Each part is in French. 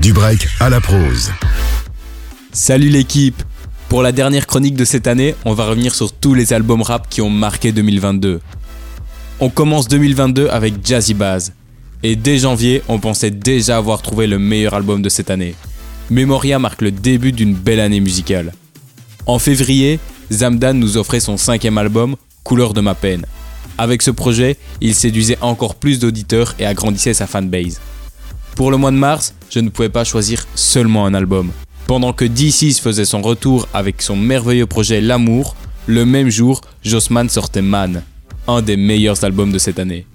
Du break à la prose. Salut l'équipe Pour la dernière chronique de cette année, on va revenir sur tous les albums rap qui ont marqué 2022. On commence 2022 avec Jazzy Bass. Et dès janvier, on pensait déjà avoir trouvé le meilleur album de cette année. Memoria marque le début d'une belle année musicale. En février, Zamdan nous offrait son cinquième album, Couleur de ma peine. Avec ce projet, il séduisait encore plus d'auditeurs et agrandissait sa fanbase. Pour le mois de mars, je ne pouvais pas choisir seulement un album. Pendant que D6 faisait son retour avec son merveilleux projet L'amour, le même jour, Jossman sortait Man, un des meilleurs albums de cette année.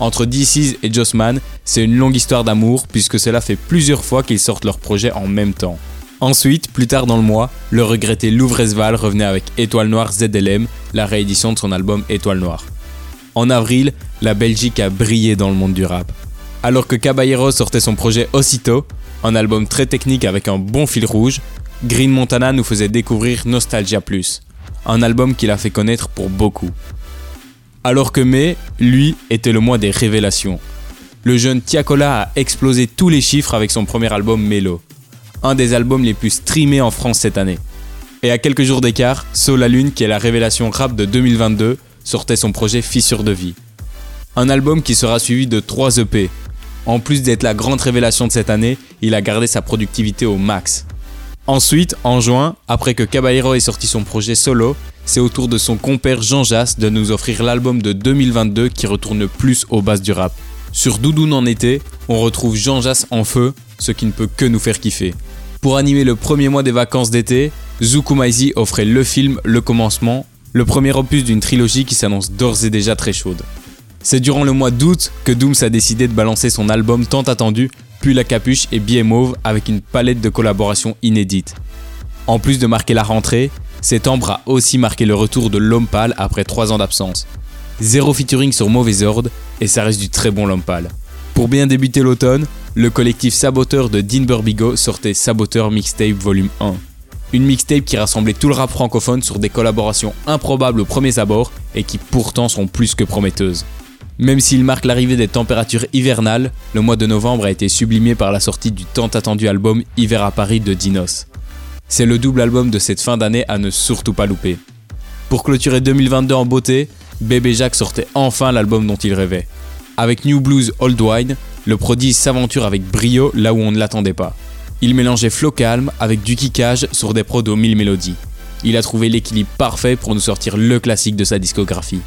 Entre D6 et Jossman, c'est une longue histoire d'amour puisque cela fait plusieurs fois qu'ils sortent leur projet en même temps. Ensuite, plus tard dans le mois, le regretté Louvresval revenait avec Étoile Noire ZLM, la réédition de son album Étoile Noire. En avril, la Belgique a brillé dans le monde du rap. Alors que Caballero sortait son projet Aussitôt, un album très technique avec un bon fil rouge, Green Montana nous faisait découvrir Nostalgia Plus, un album qu'il a fait connaître pour beaucoup. Alors que mai, lui, était le mois des révélations. Le jeune Tiakola a explosé tous les chiffres avec son premier album Mélo, un des albums les plus streamés en France cette année. Et à quelques jours d'écart, So la Lune, qui est la révélation rap de 2022, sortait son projet Fissure de vie. Un album qui sera suivi de 3 EP, en plus d'être la grande révélation de cette année, il a gardé sa productivité au max. Ensuite, en juin, après que Caballero ait sorti son projet solo, c'est au tour de son compère Jean Jass de nous offrir l'album de 2022 qui retourne plus aux bases du rap. Sur Doudoune en été, on retrouve Jean Jass en feu, ce qui ne peut que nous faire kiffer. Pour animer le premier mois des vacances d'été, Zukumaizi offrait le film Le Commencement, le premier opus d'une trilogie qui s'annonce d'ores et déjà très chaude. C'est durant le mois d'août que Dooms a décidé de balancer son album tant attendu, Puis la capuche et Billet Mauve avec une palette de collaborations inédites. En plus de marquer la rentrée, Septembre a aussi marqué le retour de L'Homme Pâle après 3 ans d'absence. Zéro featuring sur Mauvais Ordre et ça reste du très bon L'Homme. Pour bien débuter l'automne, le collectif Saboteur de Dean Burbigo sortait Saboteur Mixtape Volume 1. Une mixtape qui rassemblait tout le rap francophone sur des collaborations improbables aux premiers abords et qui pourtant sont plus que prometteuses. Même s'il marque l'arrivée des températures hivernales, le mois de novembre a été sublimé par la sortie du tant attendu album Hiver à Paris de Dinos. C'est le double album de cette fin d'année à ne surtout pas louper. Pour clôturer 2022 en beauté, Bébé Jacques sortait enfin l'album dont il rêvait. Avec New Blues Old Wine, le prodige s'aventure avec brio là où on ne l'attendait pas. Il mélangeait flow calme avec du kickage sur des prods aux mille mélodies. Il a trouvé l'équilibre parfait pour nous sortir le classique de sa discographie.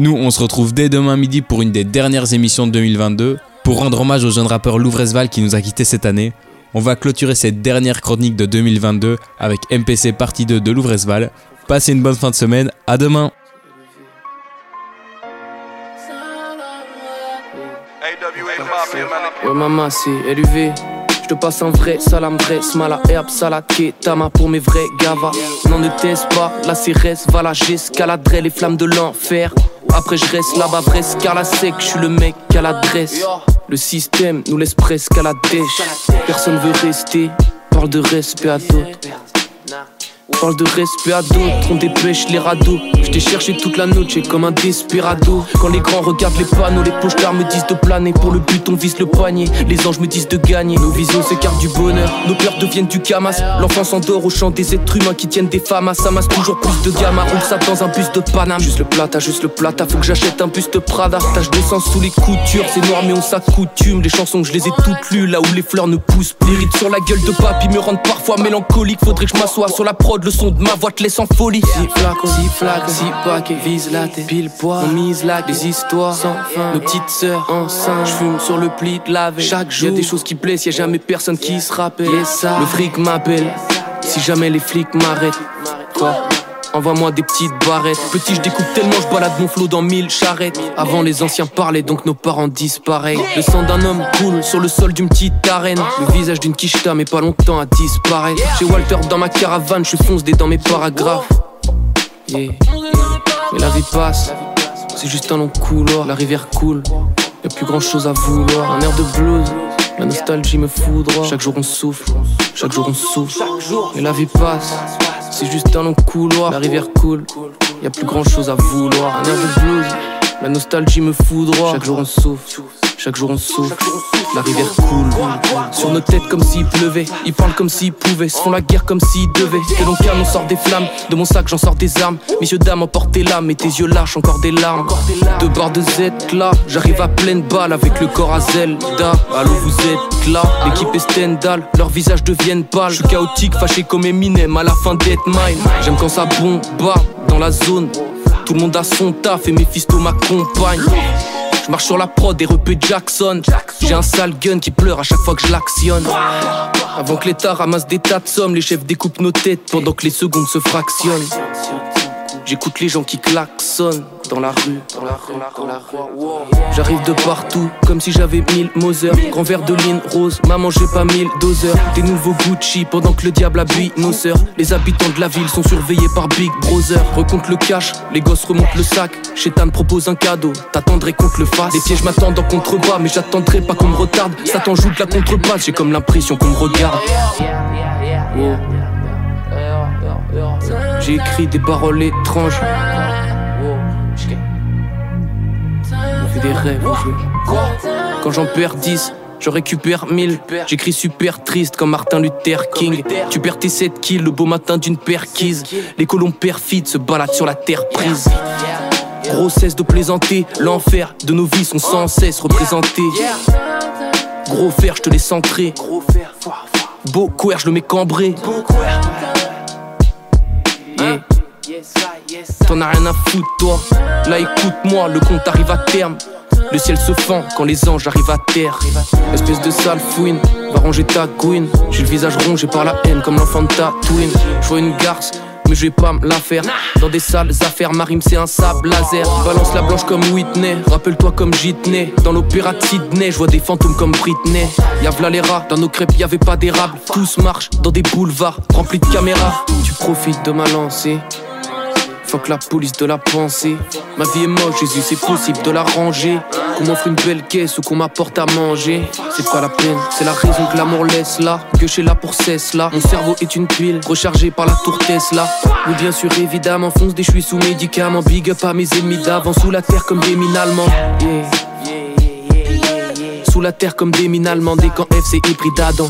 Nous, on se retrouve dès demain midi pour une des dernières émissions de 2022. Pour rendre hommage au jeune rappeur Louvresval qui nous a quitté cette année, on va clôturer cette dernière chronique de 2022 avec MPC partie 2 de Louvresval. Passez une bonne fin de semaine, à demain. Après je reste là-bas presque car la sec, je suis le mec à l'adresse. Le système nous laisse presque à la dèche. Personne veut rester, parle de respect à d'autres. Parle de respect à d'autres, on dépêche les radeaux. Je t'ai cherché toute la noche comme un desperado. Quand les grands regardent les panneaux, les pochards me disent de planer. Pour le but, on vise le poignet. Les anges me disent de gagner. Nos visions s'écartent du bonheur, nos peurs deviennent du camas. L'enfant s'endort au chant des êtres humains qui tiennent des femmes. Ça masse toujours plus de gamma. Roule ça dans un bus de Paname. Juste le plata, juste le plata. Faut que j'achète un buste Prada. Tâche de sang sous les coutures. C'est noir, mais on s'accoutume. Les chansons, je les ai toutes lues. Là où les fleurs ne poussent plus. Les sur la gueule de papy me rendent parfois mélancolique. Faudrait que je m'assoie sur la prod. Le son de ma voix te laisse en folie. Si flacons, si flaques, si paquets, vise la tête, pile poids. On mise là des histoires sans fin. Nos petites sœurs enceintes, j'fume sur le pli de lave. Chaque jour, y a des choses qui blessent, y a jamais personne qui se rappelle. ça, le fric m'appelle. Si jamais les flics m'arrêtent, quoi? Envoie-moi des petites barrettes. Petit, je découpe tellement, je balade mon flot dans mille charrettes. Avant, les anciens parlaient, donc nos parents disparaissent. Le sang d'un homme coule sur le sol d'une petite arène. Le visage d'une quicheta, mais pas longtemps à disparaître. Chez Walter dans ma caravane, je fonce des dans mes paragraphes. Mais la vie passe, c'est juste un long couloir. La rivière coule, y'a plus grand chose à vouloir. Un air de blues. La nostalgie me foudroie. Chaque jour on souffle, chaque jour on souffle. Et la vie passe, c'est juste un long couloir. La rivière coule, y a plus grand chose à vouloir. Un air blues, la nostalgie me foudroie. Chaque jour on souffle, Chaque jour on souffle, la rivière coule. Sur nos têtes comme s'il pleuvait, ils parlent comme s'ils pouvaient, se font la guerre comme s'ils devaient. Que l'on calme, on sort des flammes, de mon sac j'en sors des armes. Messieurs, dames, emportez l'âme, et tes yeux lâchent encore des larmes. Deux barres de Z là, j'arrive à pleine balle avec le corps à Zelda. Allô, vous êtes là, l'équipe est Stendhal, leurs visages deviennent pâles. Je suis chaotique, fâché comme Eminem à la fin d'être mine. J'aime quand ça bombe dans la zone. Tout le monde a son taf et Mephisto m'accompagne. Marche sur la prod et repé Jackson. J'ai un sale gun qui pleure à chaque fois que je l'actionne. Avant que l'État ramasse des tas de sommes, les chefs découpent nos têtes pendant que les secondes se fractionnent. J'écoute les gens qui klaxonnent dans la rue. J'arrive de partout, comme si j'avais mille Moser. Grand verre de ligne rose, maman j'ai pas mille doseurs. Des nouveaux Gucci pendant que le diable habille nos sœurs. Les habitants de la ville sont surveillés par Big Brother. Recompte le cash, les gosses remontent le sac. Chétan propose un cadeau, t'attendrais qu'on le fasse. Les pièges m'attendent en contrebas, mais j'attendrai pas qu'on me retarde. Satan joue de la contrebasse, j'ai comme l'impression qu'on me regarde. J'ai écrit des paroles étranges. Des rêves Quand j'en perds 10, je récupère 1000. J'écris super triste comme Martin Luther King. Tu perds tes 7 kills le beau matin d'une perquise. Les colons perfides se baladent sur la terre prise. Grossesse de plaisanter, l'enfer de nos vies sont sans cesse représentés. Gros fer, je te laisse entrer. Beau couer, je le mets cambré. T'en as rien à foutre, toi. Là, écoute-moi, le compte arrive à terme. Le ciel se fend quand les anges arrivent à terre. Espèce de sale fouine, va ranger ta couine. J'ai le visage rongé par la haine comme l'enfant de ta twin. Je vois une garce, mais je vais pas me la faire. Dans des sales affaires, Marim c'est un sable laser. Balance la blanche comme Whitney, rappelle-toi comme Jitney. Dans l'opéra de Sydney, je vois des fantômes comme Britney. Y'a les rats, dans nos crêpes y avait pas d'érable. Tous marchent dans des boulevards remplis de caméras. Tu profites de ma lancée. Fuck la police de la pensée. Ma vie est moche, Jésus, c'est possible de la ranger. Qu'on m'offre une belle caisse ou qu'on m'apporte à manger. C'est pas la peine, c'est la raison que l'amour laisse là. Que je là pour cesse là. Mon cerveau est une tuile, rechargée par la tour Tesla. Oui, bien sûr, évidemment, fonce des suis sous médicaments. Big up à mes ennemis d'avant, sous la terre comme des mines allemands. Sous la terre comme des mines allemandes, des camps FC hybride Adam.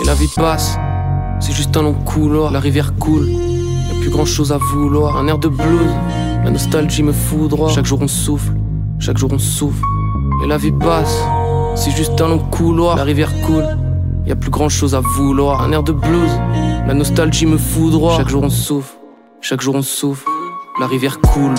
Et la vie passe. Juste un long couloir, la rivière coule. Y'a plus grand chose à vouloir. Un air de blues, la nostalgie me foudroie. Chaque jour on souffle, chaque jour on souffle. Et la vie passe, c'est juste un long couloir, la rivière coule. Y a plus grand chose à vouloir. Un air de blues, la nostalgie me foudroie. Chaque jour on souffle, chaque jour on souffle. La rivière coule.